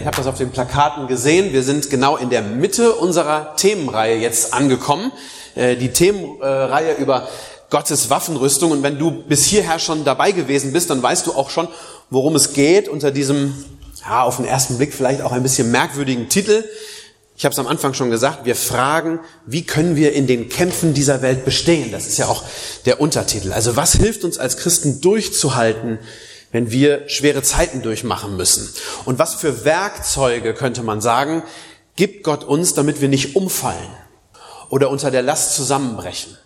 Vielleicht habt ihr das auf den Plakaten gesehen. Wir sind genau in der Mitte unserer Themenreihe jetzt angekommen. Äh, Die Themenreihe über Gottes Waffenrüstung. Und wenn du bis hierher schon dabei gewesen bist, dann weißt du auch schon, worum es geht unter diesem, ja, auf den ersten Blick vielleicht auch ein bisschen merkwürdigen Titel. Ich habe es am Anfang schon gesagt, wir fragen, wie können wir in den Kämpfen dieser Welt bestehen? Das ist ja auch der Untertitel. Also was hilft uns als Christen durchzuhalten, wenn wir schwere Zeiten durchmachen müssen? Und was für Werkzeuge, könnte man sagen, gibt Gott uns, damit wir nicht umfallen oder unter der Last zusammenbrechen?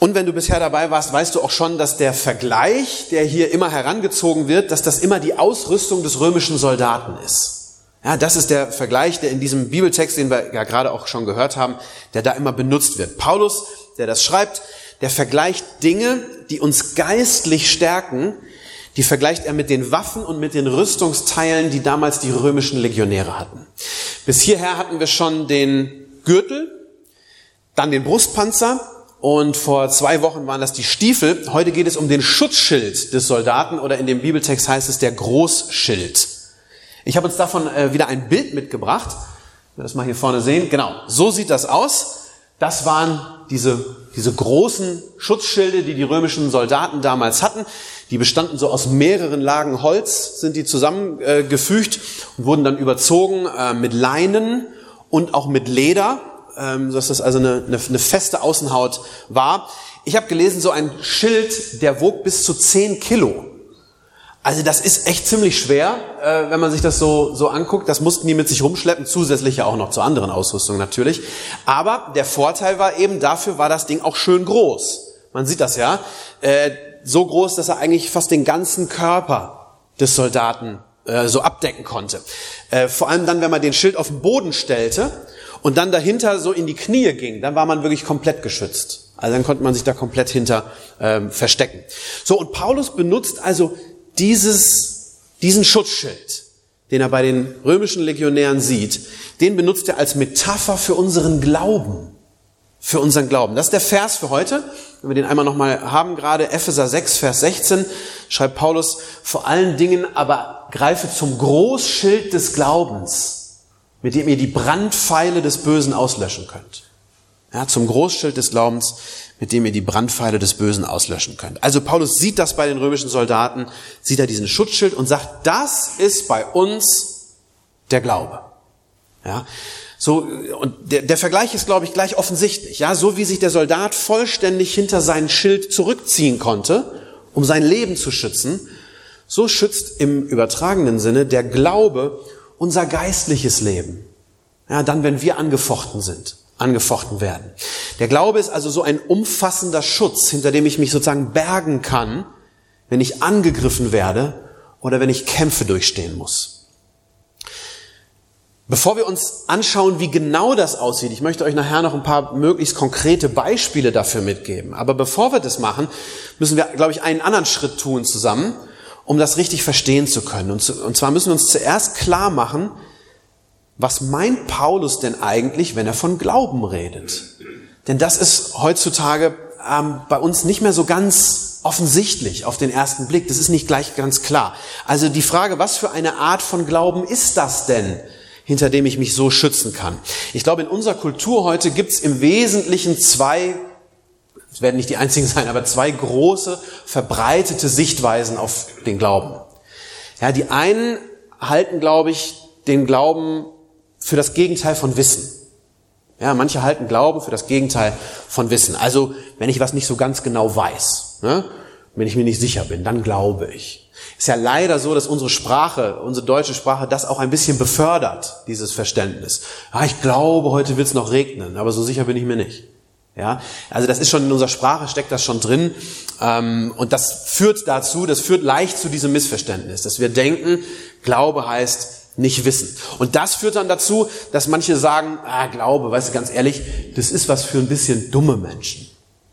Und wenn du bisher dabei warst, weißt du auch schon, dass der Vergleich, der hier immer herangezogen wird, dass das immer die Ausrüstung des römischen Soldaten ist. Ja, das ist der Vergleich, der in diesem Bibeltext, den wir ja gerade auch schon gehört haben, der da immer benutzt wird. Paulus, der das schreibt, der vergleicht Dinge, die uns geistlich stärken, die vergleicht er mit den Waffen und mit den Rüstungsteilen, die damals die römischen Legionäre hatten. Bis hierher hatten wir schon den Gürtel, dann den Brustpanzer und vor zwei Wochen waren das die Stiefel. Heute geht es um den Schutzschild des Soldaten oder in dem Bibeltext heißt es der Großschild. Ich habe uns davon äh, wieder ein Bild mitgebracht. Wir das mal hier vorne sehen. Genau, so sieht das aus. Das waren diese, diese großen Schutzschilde, die die römischen Soldaten damals hatten. Die bestanden so aus mehreren Lagen Holz, sind die zusammengefügt äh, und wurden dann überzogen äh, mit Leinen und auch mit Leder, ähm, dass das also eine, eine, eine feste Außenhaut war. Ich habe gelesen, so ein Schild, der wog bis zu 10 Kilo. Also das ist echt ziemlich schwer, äh, wenn man sich das so, so anguckt. Das mussten die mit sich rumschleppen, zusätzlich ja auch noch zur anderen Ausrüstung natürlich. Aber der Vorteil war eben, dafür war das Ding auch schön groß. Man sieht das ja. So groß, dass er eigentlich fast den ganzen Körper des Soldaten äh, so abdecken konnte. Äh, vor allem dann, wenn man den Schild auf den Boden stellte und dann dahinter so in die Knie ging, dann war man wirklich komplett geschützt. Also dann konnte man sich da komplett hinter ähm, verstecken. So, und Paulus benutzt also dieses, diesen Schutzschild, den er bei den römischen Legionären sieht, den benutzt er als Metapher für unseren Glauben. Für unseren Glauben. Das ist der Vers für heute. Wenn wir den einmal nochmal haben, gerade Epheser 6, Vers 16, schreibt Paulus, vor allen Dingen aber greife zum Großschild des Glaubens, mit dem ihr die Brandpfeile des Bösen auslöschen könnt. Ja, zum Großschild des Glaubens, mit dem ihr die Brandpfeile des Bösen auslöschen könnt. Also Paulus sieht das bei den römischen Soldaten, sieht er diesen Schutzschild und sagt, das ist bei uns der Glaube. Ja, so, und der, der Vergleich ist, glaube ich, gleich offensichtlich. Ja, so wie sich der Soldat vollständig hinter sein Schild zurückziehen konnte, um sein Leben zu schützen, so schützt im übertragenen Sinne der Glaube unser geistliches Leben. Ja, dann, wenn wir angefochten sind, angefochten werden. Der Glaube ist also so ein umfassender Schutz, hinter dem ich mich sozusagen bergen kann, wenn ich angegriffen werde oder wenn ich Kämpfe durchstehen muss. Bevor wir uns anschauen, wie genau das aussieht, ich möchte euch nachher noch ein paar möglichst konkrete Beispiele dafür mitgeben. Aber bevor wir das machen, müssen wir, glaube ich, einen anderen Schritt tun zusammen, um das richtig verstehen zu können. Und, zwar müssen wir uns zuerst klar machen, was meint Paulus denn eigentlich, wenn er von Glauben redet? Denn das ist heutzutage ähm, bei uns nicht mehr so ganz offensichtlich auf den ersten Blick. Das ist nicht gleich ganz klar. Also die Frage, was für eine Art von Glauben ist das denn? Hinter dem ich mich so schützen kann. Ich glaube, in unserer Kultur heute gibt es im Wesentlichen zwei, es werden nicht die einzigen sein, aber zwei große verbreitete Sichtweisen auf den Glauben. Ja, die einen halten, glaube ich, den Glauben für das Gegenteil von Wissen. Ja, manche halten Glauben für das Gegenteil von Wissen. Also, wenn ich was nicht so ganz genau weiß, ne, wenn ich mir nicht sicher bin, dann glaube ich. Ist ja leider so, dass unsere Sprache, unsere deutsche Sprache, das auch ein bisschen befördert, dieses Verständnis. Ja, ich glaube, heute wird es noch regnen, aber so sicher bin ich mir nicht. Ja, also das ist schon in unserer Sprache steckt das schon drin ähm, und das führt dazu, das führt leicht zu diesem Missverständnis, dass wir denken, Glaube heißt nicht wissen. Und das führt dann dazu, dass manche sagen, ah, Glaube, weißt du, ganz ehrlich, das ist was für ein bisschen dumme Menschen.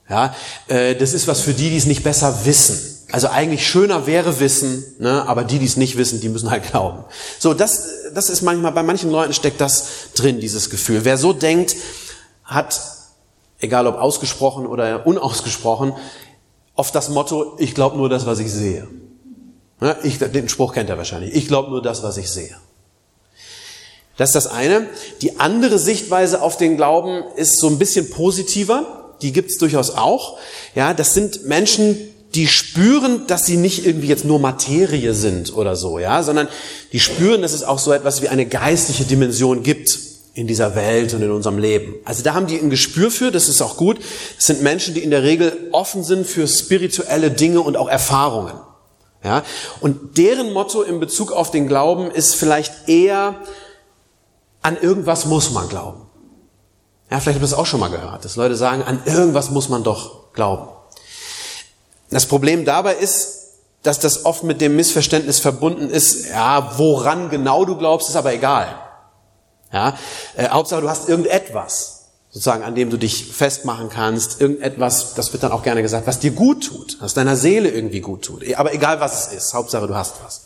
Ja, äh, das ist was für die, die es nicht besser wissen. Also eigentlich schöner wäre Wissen, ne, aber die, die es nicht wissen, die müssen halt glauben. So, das, das ist manchmal, bei manchen Leuten steckt das drin, dieses Gefühl. Wer so denkt, hat, egal ob ausgesprochen oder unausgesprochen, oft das Motto, ich glaube nur das, was ich sehe. Ja, ich, den Spruch kennt er wahrscheinlich. Ich glaube nur das, was ich sehe. Das ist das eine. Die andere Sichtweise auf den Glauben ist so ein bisschen positiver. Die gibt es durchaus auch. Ja, das sind Menschen, die spüren, dass sie nicht irgendwie jetzt nur Materie sind oder so, ja, sondern die spüren, dass es auch so etwas wie eine geistliche Dimension gibt in dieser Welt und in unserem Leben. Also da haben die ein Gespür für, das ist auch gut. Das sind Menschen, die in der Regel offen sind für spirituelle Dinge und auch Erfahrungen. Ja, und deren Motto in Bezug auf den Glauben ist vielleicht eher, an irgendwas muss man glauben. Ja, vielleicht habt ihr das auch schon mal gehört, dass Leute sagen, an irgendwas muss man doch glauben. Das Problem dabei ist, dass das oft mit dem Missverständnis verbunden ist, ja, woran genau du glaubst, ist aber egal. Ja, äh, Hauptsache du hast irgendetwas, sozusagen, an dem du dich festmachen kannst, irgendetwas, das wird dann auch gerne gesagt, was dir gut tut, was deiner Seele irgendwie gut tut. Aber egal was es ist, Hauptsache du hast was.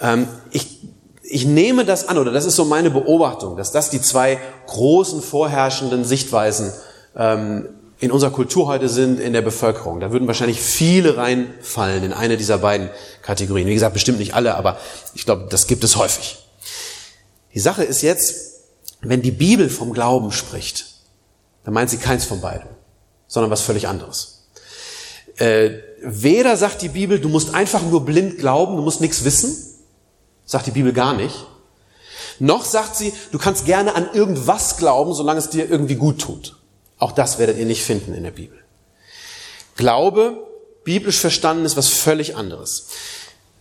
Ähm, ich, ich nehme das an, oder das ist so meine Beobachtung, dass das die zwei großen vorherrschenden Sichtweisen ähm, in unserer Kultur heute sind, in der Bevölkerung. Da würden wahrscheinlich viele reinfallen in eine dieser beiden Kategorien. Wie gesagt, bestimmt nicht alle, aber ich glaube, das gibt es häufig. Die Sache ist jetzt, wenn die Bibel vom Glauben spricht, dann meint sie keins von beiden, sondern was völlig anderes. Äh, weder sagt die Bibel, du musst einfach nur blind glauben, du musst nichts wissen, sagt die Bibel gar nicht. Noch sagt sie, du kannst gerne an irgendwas glauben, solange es dir irgendwie gut tut. Auch das werdet ihr nicht finden in der Bibel. Glaube, biblisch verstanden, ist was völlig anderes.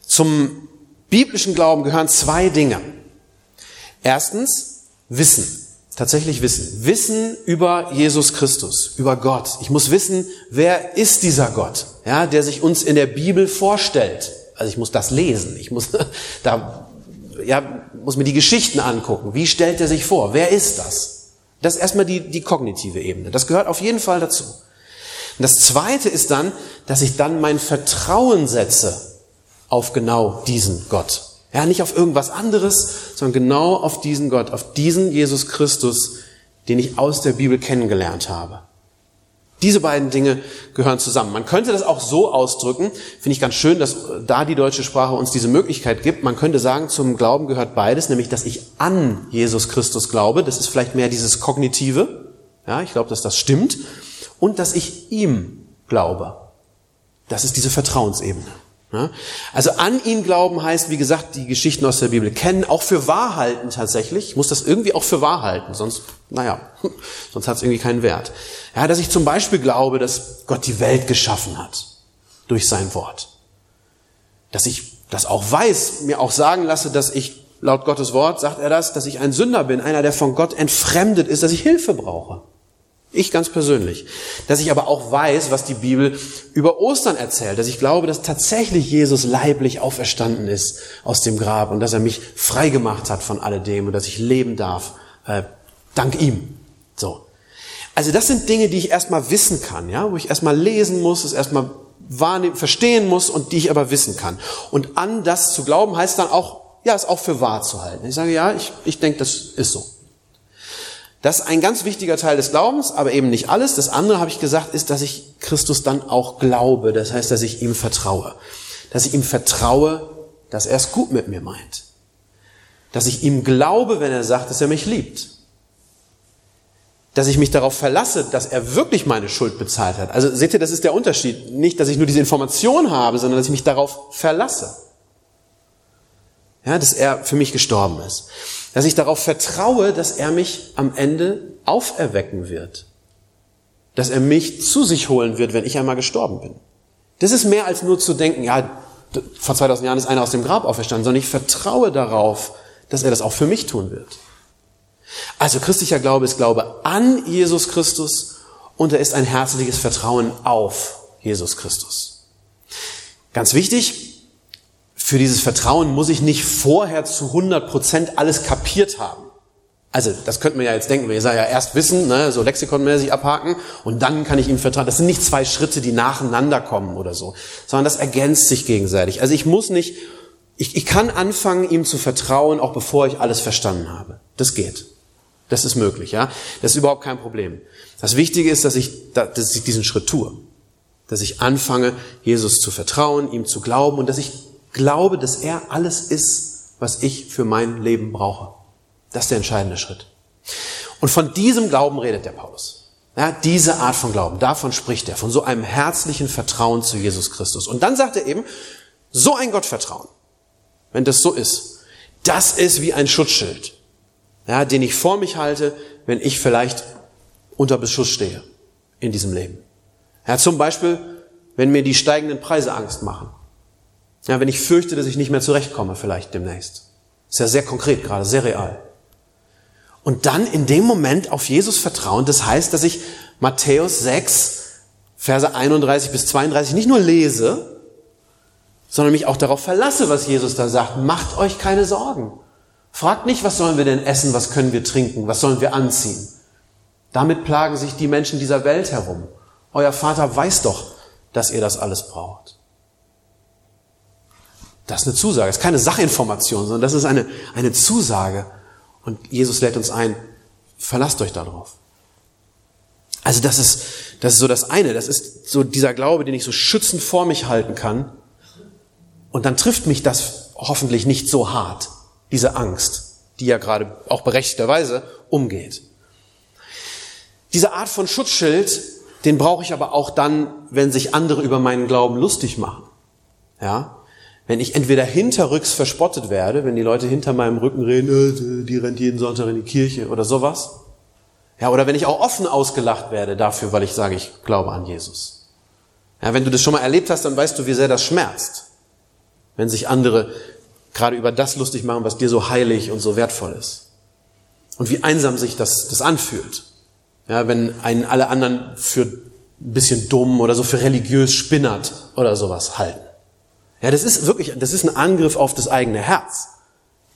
Zum biblischen Glauben gehören zwei Dinge. Erstens, Wissen. Tatsächlich Wissen. Wissen über Jesus Christus, über Gott. Ich muss wissen, wer ist dieser Gott, ja, der sich uns in der Bibel vorstellt. Also ich muss das lesen. Ich muss da, ja, muss mir die Geschichten angucken. Wie stellt er sich vor? Wer ist das? Das ist erstmal die, die kognitive Ebene. Das gehört auf jeden Fall dazu. Und das zweite ist dann, dass ich dann mein Vertrauen setze auf genau diesen Gott. Ja, nicht auf irgendwas anderes, sondern genau auf diesen Gott, auf diesen Jesus Christus, den ich aus der Bibel kennengelernt habe. Diese beiden Dinge gehören zusammen. Man könnte das auch so ausdrücken, finde ich ganz schön, dass da die deutsche Sprache uns diese Möglichkeit gibt. Man könnte sagen, zum Glauben gehört beides, nämlich, dass ich an Jesus Christus glaube. Das ist vielleicht mehr dieses Kognitive. Ja, ich glaube, dass das stimmt. Und dass ich ihm glaube. Das ist diese Vertrauensebene. Also an ihn glauben heißt, wie gesagt, die Geschichten aus der Bibel kennen, auch für wahr halten tatsächlich. Ich muss das irgendwie auch für wahr halten, sonst, naja, sonst hat es irgendwie keinen Wert. Ja, dass ich zum Beispiel glaube, dass Gott die Welt geschaffen hat durch sein Wort. Dass ich das auch weiß, mir auch sagen lasse, dass ich, laut Gottes Wort sagt er das, dass ich ein Sünder bin, einer, der von Gott entfremdet ist, dass ich Hilfe brauche. Ich ganz persönlich. Dass ich aber auch weiß, was die Bibel über Ostern erzählt. Dass ich glaube, dass tatsächlich Jesus leiblich auferstanden ist aus dem Grab und dass er mich frei gemacht hat von alledem und dass ich leben darf, äh, dank ihm. So. Also das sind Dinge, die ich erstmal wissen kann, ja, wo ich erstmal lesen muss, es erstmal wahrnehmen, verstehen muss und die ich aber wissen kann. Und an das zu glauben heißt dann auch, ja, es auch für wahr zu halten. Ich sage, ja, ich, ich denke, das ist so. Das ist ein ganz wichtiger Teil des Glaubens, aber eben nicht alles. Das andere, habe ich gesagt, ist, dass ich Christus dann auch glaube. Das heißt, dass ich ihm vertraue. Dass ich ihm vertraue, dass er es gut mit mir meint. Dass ich ihm glaube, wenn er sagt, dass er mich liebt. Dass ich mich darauf verlasse, dass er wirklich meine Schuld bezahlt hat. Also seht ihr, das ist der Unterschied. Nicht, dass ich nur diese Information habe, sondern dass ich mich darauf verlasse. Ja, dass er für mich gestorben ist dass ich darauf vertraue, dass er mich am Ende auferwecken wird. Dass er mich zu sich holen wird, wenn ich einmal gestorben bin. Das ist mehr als nur zu denken, ja, vor 2000 Jahren ist einer aus dem Grab auferstanden, sondern ich vertraue darauf, dass er das auch für mich tun wird. Also christlicher Glaube ist Glaube an Jesus Christus und er ist ein herzliches Vertrauen auf Jesus Christus. Ganz wichtig, für dieses Vertrauen muss ich nicht vorher zu 100 Prozent alles kapiert haben. Also, das könnte man ja jetzt denken, wir sagen ja erst wissen, ne, so lexikonmäßig abhaken und dann kann ich ihm vertrauen. Das sind nicht zwei Schritte, die nacheinander kommen oder so, sondern das ergänzt sich gegenseitig. Also ich muss nicht, ich, ich kann anfangen, ihm zu vertrauen, auch bevor ich alles verstanden habe. Das geht. Das ist möglich, ja. Das ist überhaupt kein Problem. Das Wichtige ist, dass ich, dass ich diesen Schritt tue. Dass ich anfange, Jesus zu vertrauen, ihm zu glauben und dass ich glaube, dass er alles ist, was ich für mein Leben brauche. Das ist der entscheidende Schritt. Und von diesem Glauben redet der Paulus. Ja, diese Art von Glauben, davon spricht er, von so einem herzlichen Vertrauen zu Jesus Christus. Und dann sagt er eben, so ein Gottvertrauen, wenn das so ist, das ist wie ein Schutzschild, ja, den ich vor mich halte, wenn ich vielleicht unter Beschuss stehe in diesem Leben. Ja, zum Beispiel, wenn mir die steigenden Preise Angst machen. Ja, wenn ich fürchte, dass ich nicht mehr zurechtkomme, vielleicht demnächst. Ist ja sehr konkret gerade, sehr real. Und dann in dem Moment auf Jesus vertrauen, das heißt, dass ich Matthäus 6, Verse 31 bis 32 nicht nur lese, sondern mich auch darauf verlasse, was Jesus da sagt. Macht euch keine Sorgen. Fragt nicht, was sollen wir denn essen, was können wir trinken, was sollen wir anziehen. Damit plagen sich die Menschen dieser Welt herum. Euer Vater weiß doch, dass ihr das alles braucht. Das ist eine Zusage, das ist keine Sachinformation, sondern das ist eine, eine Zusage. Und Jesus lädt uns ein, verlasst euch darauf. Also das ist, das ist so das eine, das ist so dieser Glaube, den ich so schützend vor mich halten kann. Und dann trifft mich das hoffentlich nicht so hart, diese Angst, die ja gerade auch berechtigterweise umgeht. Diese Art von Schutzschild, den brauche ich aber auch dann, wenn sich andere über meinen Glauben lustig machen. Ja? Wenn ich entweder hinterrücks verspottet werde, wenn die Leute hinter meinem Rücken reden, äh, die rennt jeden Sonntag in die Kirche oder sowas. Ja, oder wenn ich auch offen ausgelacht werde dafür, weil ich sage, ich glaube an Jesus. Ja, wenn du das schon mal erlebt hast, dann weißt du, wie sehr das schmerzt. Wenn sich andere gerade über das lustig machen, was dir so heilig und so wertvoll ist. Und wie einsam sich das, das anfühlt. Ja, wenn einen alle anderen für ein bisschen dumm oder so für religiös spinnert oder sowas halten. Ja, das ist wirklich, das ist ein Angriff auf das eigene Herz.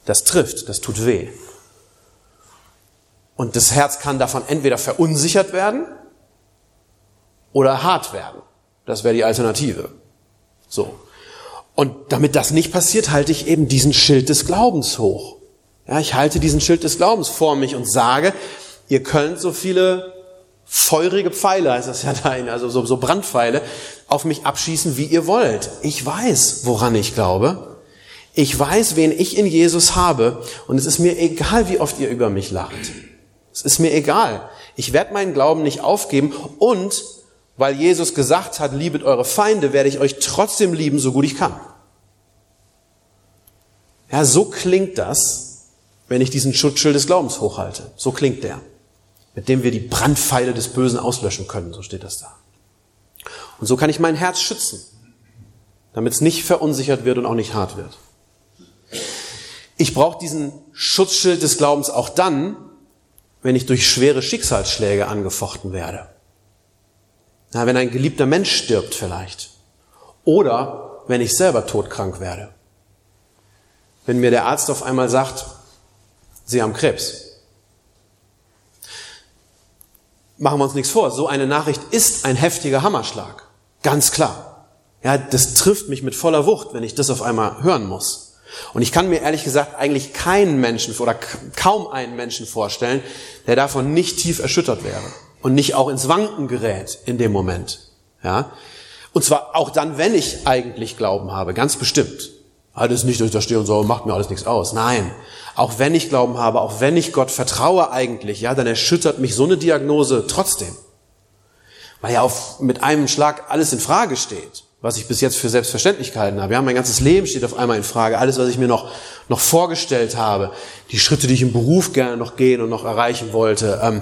Das trifft, das tut weh. Und das Herz kann davon entweder verunsichert werden oder hart werden. Das wäre die Alternative. So. Und damit das nicht passiert, halte ich eben diesen Schild des Glaubens hoch. Ja, ich halte diesen Schild des Glaubens vor mich und sage, ihr könnt so viele feurige Pfeile, heißt das ja da, also so, so Brandpfeile, auf mich abschießen, wie ihr wollt. Ich weiß, woran ich glaube. Ich weiß, wen ich in Jesus habe. Und es ist mir egal, wie oft ihr über mich lacht. Es ist mir egal. Ich werde meinen Glauben nicht aufgeben. Und weil Jesus gesagt hat, liebet eure Feinde, werde ich euch trotzdem lieben, so gut ich kann. Ja, so klingt das, wenn ich diesen Schutzschild des Glaubens hochhalte. So klingt der mit dem wir die Brandpfeile des Bösen auslöschen können, so steht das da. Und so kann ich mein Herz schützen, damit es nicht verunsichert wird und auch nicht hart wird. Ich brauche diesen Schutzschild des Glaubens auch dann, wenn ich durch schwere Schicksalsschläge angefochten werde. Na, wenn ein geliebter Mensch stirbt vielleicht. Oder wenn ich selber todkrank werde. Wenn mir der Arzt auf einmal sagt, Sie haben Krebs. Machen wir uns nichts vor, so eine Nachricht ist ein heftiger Hammerschlag. Ganz klar. Ja, das trifft mich mit voller Wucht, wenn ich das auf einmal hören muss. Und ich kann mir ehrlich gesagt eigentlich keinen Menschen oder kaum einen Menschen vorstellen, der davon nicht tief erschüttert wäre und nicht auch ins Wanken gerät in dem Moment. Ja? Und zwar auch dann, wenn ich eigentlich Glauben habe, ganz bestimmt. Alles nicht, dass ich da stehe und so, macht mir alles nichts aus. Nein. Auch wenn ich Glauben habe, auch wenn ich Gott vertraue eigentlich, ja, dann erschüttert mich so eine Diagnose trotzdem. Weil ja auf, mit einem Schlag alles in Frage steht, was ich bis jetzt für selbstverständlich gehalten habe. Ja, mein ganzes Leben steht auf einmal in Frage. Alles, was ich mir noch, noch vorgestellt habe, die Schritte, die ich im Beruf gerne noch gehen und noch erreichen wollte, ähm,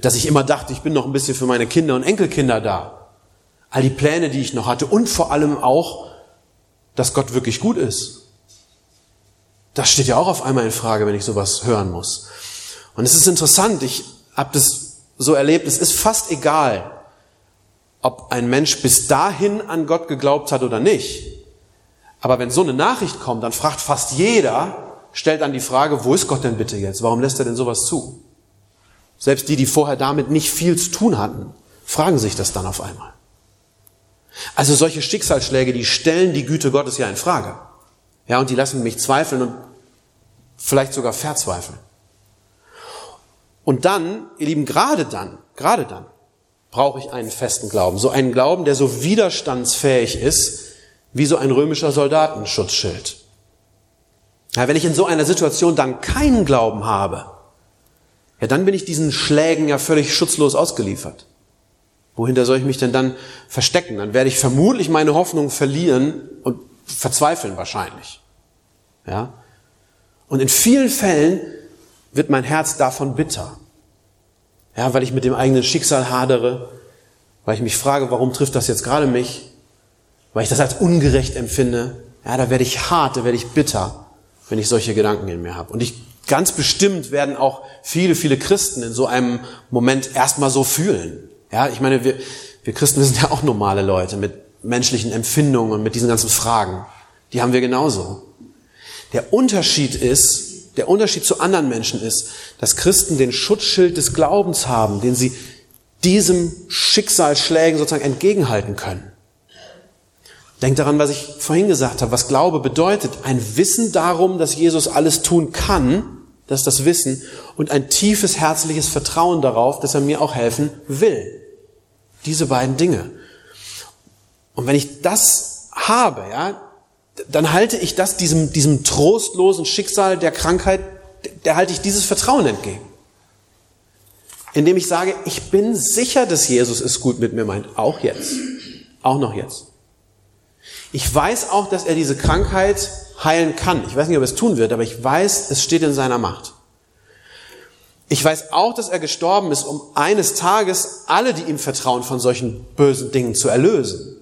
dass ich immer dachte, ich bin noch ein bisschen für meine Kinder und Enkelkinder da. All die Pläne, die ich noch hatte und vor allem auch, dass Gott wirklich gut ist das steht ja auch auf einmal in Frage, wenn ich sowas hören muss. Und es ist interessant, ich habe das so erlebt, es ist fast egal, ob ein Mensch bis dahin an Gott geglaubt hat oder nicht. Aber wenn so eine Nachricht kommt, dann fragt fast jeder, stellt dann die Frage, wo ist Gott denn bitte jetzt? Warum lässt er denn sowas zu? Selbst die, die vorher damit nicht viel zu tun hatten, fragen sich das dann auf einmal. Also solche Schicksalsschläge, die stellen die Güte Gottes ja in Frage. Ja, und die lassen mich zweifeln und vielleicht sogar verzweifeln. Und dann, ihr Lieben, gerade dann, gerade dann, brauche ich einen festen Glauben. So einen Glauben, der so widerstandsfähig ist, wie so ein römischer Soldatenschutzschild. Ja, wenn ich in so einer Situation dann keinen Glauben habe, ja, dann bin ich diesen Schlägen ja völlig schutzlos ausgeliefert. Wohinter soll ich mich denn dann verstecken? Dann werde ich vermutlich meine Hoffnung verlieren und verzweifeln wahrscheinlich. Ja? Und in vielen Fällen wird mein Herz davon bitter. Ja, weil ich mit dem eigenen Schicksal hadere, weil ich mich frage, warum trifft das jetzt gerade mich? Weil ich das als ungerecht empfinde. Ja, da werde ich hart, da werde ich bitter, wenn ich solche Gedanken in mir habe. Und ich ganz bestimmt werden auch viele, viele Christen in so einem Moment erstmal so fühlen. Ja, ich meine, wir, wir Christen wir sind ja auch normale Leute mit menschlichen Empfindungen und mit diesen ganzen Fragen. Die haben wir genauso. Der Unterschied ist, der Unterschied zu anderen Menschen ist, dass Christen den Schutzschild des Glaubens haben, den sie diesem Schicksalsschlägen sozusagen entgegenhalten können. Denkt daran, was ich vorhin gesagt habe, was Glaube bedeutet. Ein Wissen darum, dass Jesus alles tun kann, das ist das Wissen, und ein tiefes herzliches Vertrauen darauf, dass er mir auch helfen will. Diese beiden Dinge. Und wenn ich das habe, ja, dann halte ich das diesem, diesem trostlosen Schicksal der Krankheit, der halte ich dieses Vertrauen entgegen. Indem ich sage, ich bin sicher, dass Jesus es gut mit mir meint. Auch jetzt. Auch noch jetzt. Ich weiß auch, dass er diese Krankheit heilen kann. Ich weiß nicht, ob er es tun wird, aber ich weiß, es steht in seiner Macht. Ich weiß auch, dass er gestorben ist, um eines Tages alle, die ihm vertrauen, von solchen bösen Dingen zu erlösen.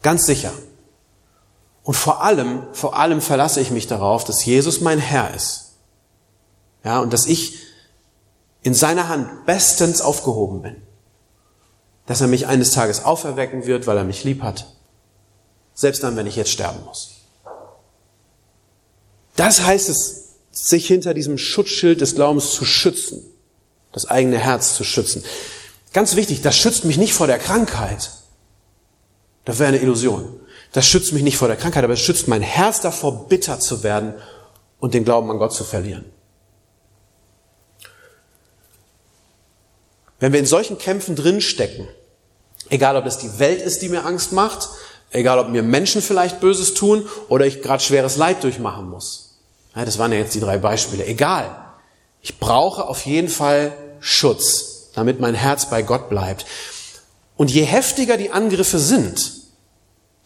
Ganz sicher. Und vor allem, vor allem verlasse ich mich darauf, dass Jesus mein Herr ist. Ja, und dass ich in seiner Hand bestens aufgehoben bin. Dass er mich eines Tages auferwecken wird, weil er mich lieb hat. Selbst dann, wenn ich jetzt sterben muss. Das heißt es, sich hinter diesem Schutzschild des Glaubens zu schützen, das eigene Herz zu schützen. Ganz wichtig, das schützt mich nicht vor der Krankheit. Das wäre eine Illusion. Das schützt mich nicht vor der Krankheit, aber es schützt mein Herz davor, bitter zu werden und den Glauben an Gott zu verlieren. Wenn wir in solchen Kämpfen drinstecken, egal ob das die Welt ist, die mir Angst macht, egal ob mir Menschen vielleicht Böses tun oder ich gerade schweres Leid durchmachen muss, ja, das waren ja jetzt die drei Beispiele. Egal. Ich brauche auf jeden Fall Schutz, damit mein Herz bei Gott bleibt. Und je heftiger die Angriffe sind,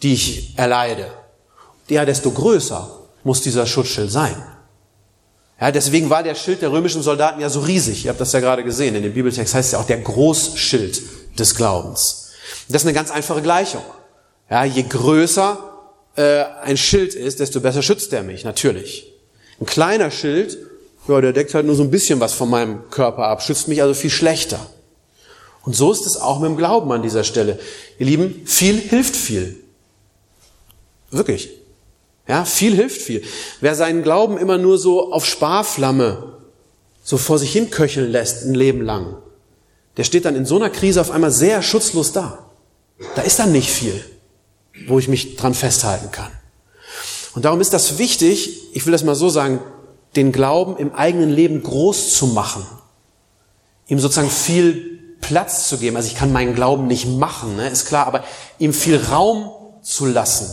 die ich erleide, ja, desto größer muss dieser Schutzschild sein. Ja, deswegen war der Schild der römischen Soldaten ja so riesig. Ihr habt das ja gerade gesehen. In dem Bibeltext heißt es ja auch der Großschild des Glaubens. Das ist eine ganz einfache Gleichung. Ja, je größer äh, ein Schild ist, desto besser schützt er mich, natürlich. Ein kleiner Schild, ja, der deckt halt nur so ein bisschen was von meinem Körper ab, schützt mich also viel schlechter. Und so ist es auch mit dem Glauben an dieser Stelle. Ihr Lieben, viel hilft viel. Wirklich. Ja, viel hilft viel. Wer seinen Glauben immer nur so auf Sparflamme so vor sich hin köcheln lässt, ein Leben lang, der steht dann in so einer Krise auf einmal sehr schutzlos da. Da ist dann nicht viel, wo ich mich dran festhalten kann. Und darum ist das wichtig, ich will das mal so sagen, den Glauben im eigenen Leben groß zu machen. Ihm sozusagen viel Platz zu geben. Also ich kann meinen Glauben nicht machen, ne, ist klar, aber ihm viel Raum zu lassen.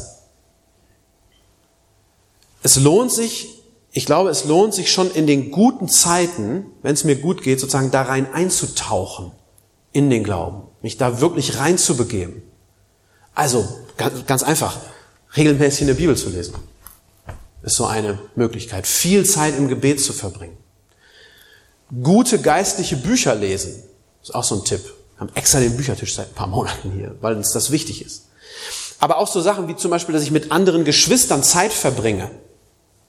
Es lohnt sich, ich glaube, es lohnt sich schon in den guten Zeiten, wenn es mir gut geht, sozusagen da rein einzutauchen in den Glauben, mich da wirklich reinzubegeben. Also, ganz, ganz einfach regelmäßig in der Bibel zu lesen. Ist so eine Möglichkeit. Viel Zeit im Gebet zu verbringen. Gute geistliche Bücher lesen. Ist auch so ein Tipp. Wir haben extra den Büchertisch seit ein paar Monaten hier, weil uns das wichtig ist. Aber auch so Sachen wie zum Beispiel, dass ich mit anderen Geschwistern Zeit verbringe.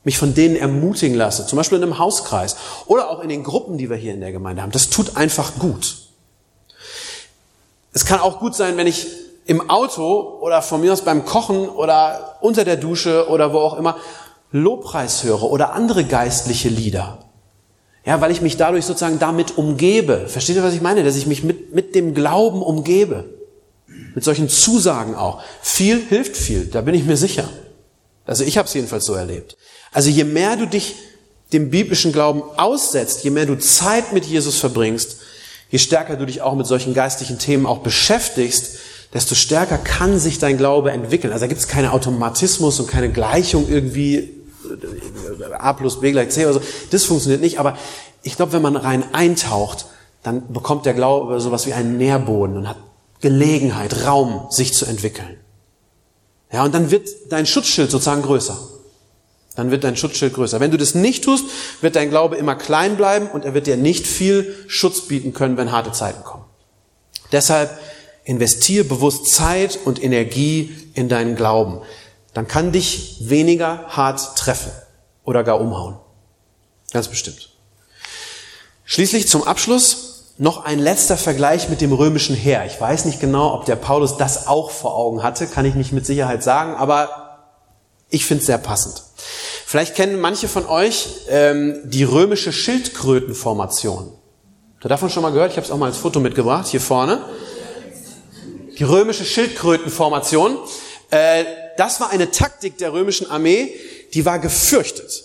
Mich von denen ermutigen lasse. Zum Beispiel in einem Hauskreis. Oder auch in den Gruppen, die wir hier in der Gemeinde haben. Das tut einfach gut. Es kann auch gut sein, wenn ich im Auto oder von mir aus beim Kochen oder unter der Dusche oder wo auch immer Lobpreis höre oder andere geistliche Lieder. Ja, weil ich mich dadurch sozusagen damit umgebe. Versteht ihr, was ich meine? Dass ich mich mit, mit dem Glauben umgebe. Mit solchen Zusagen auch. Viel hilft viel, da bin ich mir sicher. Also ich habe es jedenfalls so erlebt. Also je mehr du dich dem biblischen Glauben aussetzt, je mehr du Zeit mit Jesus verbringst, je stärker du dich auch mit solchen geistlichen Themen auch beschäftigst, desto stärker kann sich dein Glaube entwickeln. Also da gibt es keinen Automatismus und keine Gleichung irgendwie äh, A plus B gleich C oder so. Das funktioniert nicht. Aber ich glaube, wenn man rein eintaucht, dann bekommt der Glaube sowas wie einen Nährboden und hat Gelegenheit, Raum, sich zu entwickeln. Ja, und dann wird dein Schutzschild sozusagen größer. Dann wird dein Schutzschild größer. Wenn du das nicht tust, wird dein Glaube immer klein bleiben und er wird dir nicht viel Schutz bieten können, wenn harte Zeiten kommen. Deshalb investier bewusst Zeit und Energie in deinen Glauben. Dann kann dich weniger hart treffen oder gar umhauen. Ganz bestimmt. Schließlich zum Abschluss noch ein letzter Vergleich mit dem römischen Heer. Ich weiß nicht genau, ob der Paulus das auch vor Augen hatte, kann ich nicht mit Sicherheit sagen, aber ich finde es sehr passend. Vielleicht kennen manche von euch ähm, die römische Schildkrötenformation. Habt ihr davon schon mal gehört? Ich habe es auch mal als Foto mitgebracht, hier vorne. Die römische Schildkrötenformation. Äh, das war eine Taktik der römischen Armee, die war gefürchtet.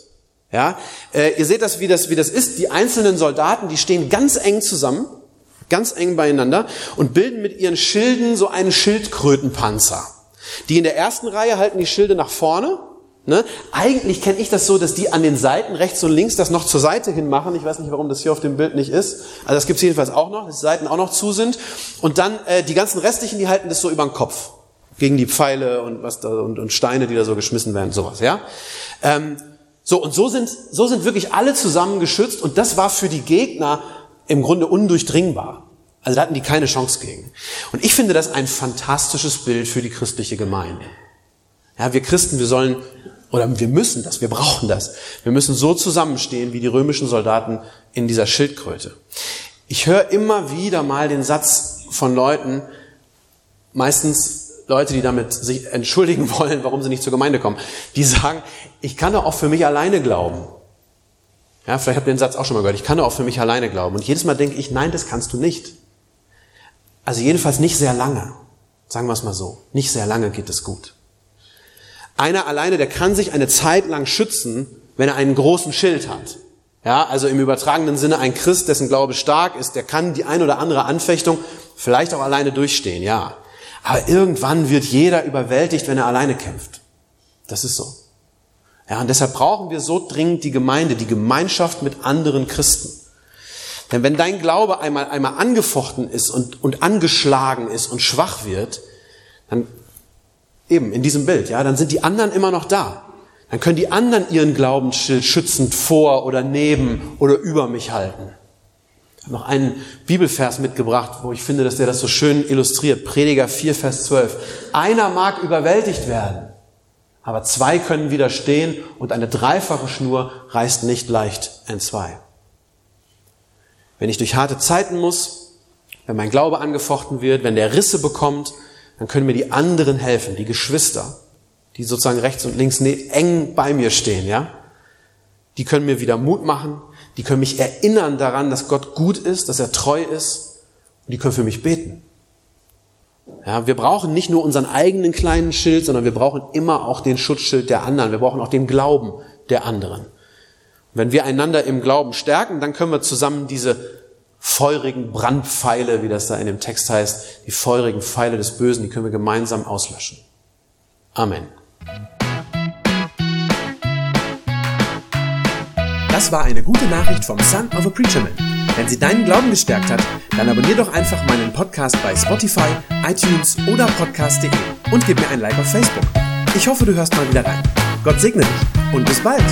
Ja, äh, ihr seht das wie, das, wie das ist. Die einzelnen Soldaten, die stehen ganz eng zusammen, ganz eng beieinander und bilden mit ihren Schilden so einen Schildkrötenpanzer. Die in der ersten Reihe halten die Schilde nach vorne. Ne? Eigentlich kenne ich das so, dass die an den Seiten rechts und links das noch zur Seite hin machen. Ich weiß nicht, warum das hier auf dem Bild nicht ist. Also das gibt es jedenfalls auch noch, dass die Seiten auch noch zu sind. Und dann äh, die ganzen restlichen, die halten das so über den Kopf gegen die Pfeile und was da und, und Steine, die da so geschmissen werden, sowas. Ja. Ähm, so, und so sind, so sind wirklich alle zusammen geschützt und das war für die Gegner im Grunde undurchdringbar. Also da hatten die keine Chance gegen. Und ich finde das ein fantastisches Bild für die christliche Gemeinde. Ja, wir Christen, wir sollen, oder wir müssen das, wir brauchen das. Wir müssen so zusammenstehen wie die römischen Soldaten in dieser Schildkröte. Ich höre immer wieder mal den Satz von Leuten, meistens Leute, die damit sich entschuldigen wollen, warum sie nicht zur Gemeinde kommen, die sagen, ich kann doch auch für mich alleine glauben. Ja, vielleicht habt ihr den Satz auch schon mal gehört, ich kann doch auch für mich alleine glauben. Und jedes Mal denke ich, nein, das kannst du nicht. Also jedenfalls nicht sehr lange. Sagen wir es mal so. Nicht sehr lange geht es gut. Einer alleine, der kann sich eine Zeit lang schützen, wenn er einen großen Schild hat. Ja, also im übertragenen Sinne ein Christ, dessen Glaube stark ist, der kann die ein oder andere Anfechtung vielleicht auch alleine durchstehen, ja. Aber irgendwann wird jeder überwältigt, wenn er alleine kämpft. Das ist so. Ja, und deshalb brauchen wir so dringend die Gemeinde, die Gemeinschaft mit anderen Christen. Denn wenn dein Glaube einmal, einmal angefochten ist und, und angeschlagen ist und schwach wird, dann eben in diesem Bild, ja, dann sind die anderen immer noch da. Dann können die anderen ihren Glaubensschild schützend vor oder neben oder über mich halten. Ich habe noch einen Bibelvers mitgebracht, wo ich finde, dass der das so schön illustriert. Prediger 4, Vers 12. Einer mag überwältigt werden, aber zwei können widerstehen und eine dreifache Schnur reißt nicht leicht entzwei. Wenn ich durch harte Zeiten muss, wenn mein Glaube angefochten wird, wenn der Risse bekommt, dann können mir die anderen helfen, die Geschwister, die sozusagen rechts und links eng bei mir stehen, ja? Die können mir wieder Mut machen, die können mich erinnern daran, dass Gott gut ist, dass er treu ist. Und die können für mich beten. Ja, wir brauchen nicht nur unseren eigenen kleinen Schild, sondern wir brauchen immer auch den Schutzschild der anderen. Wir brauchen auch den Glauben der anderen. wenn wir einander im Glauben stärken, dann können wir zusammen diese feurigen Brandpfeile, wie das da in dem Text heißt, die feurigen Pfeile des Bösen, die können wir gemeinsam auslöschen. Amen. Das war eine gute Nachricht vom Son of a Preacher Man. Wenn sie deinen Glauben gestärkt hat, dann abonnier doch einfach meinen Podcast bei Spotify, iTunes oder podcast.de und gib mir ein Like auf Facebook. Ich hoffe, du hörst mal wieder rein. Gott segne dich und bis bald.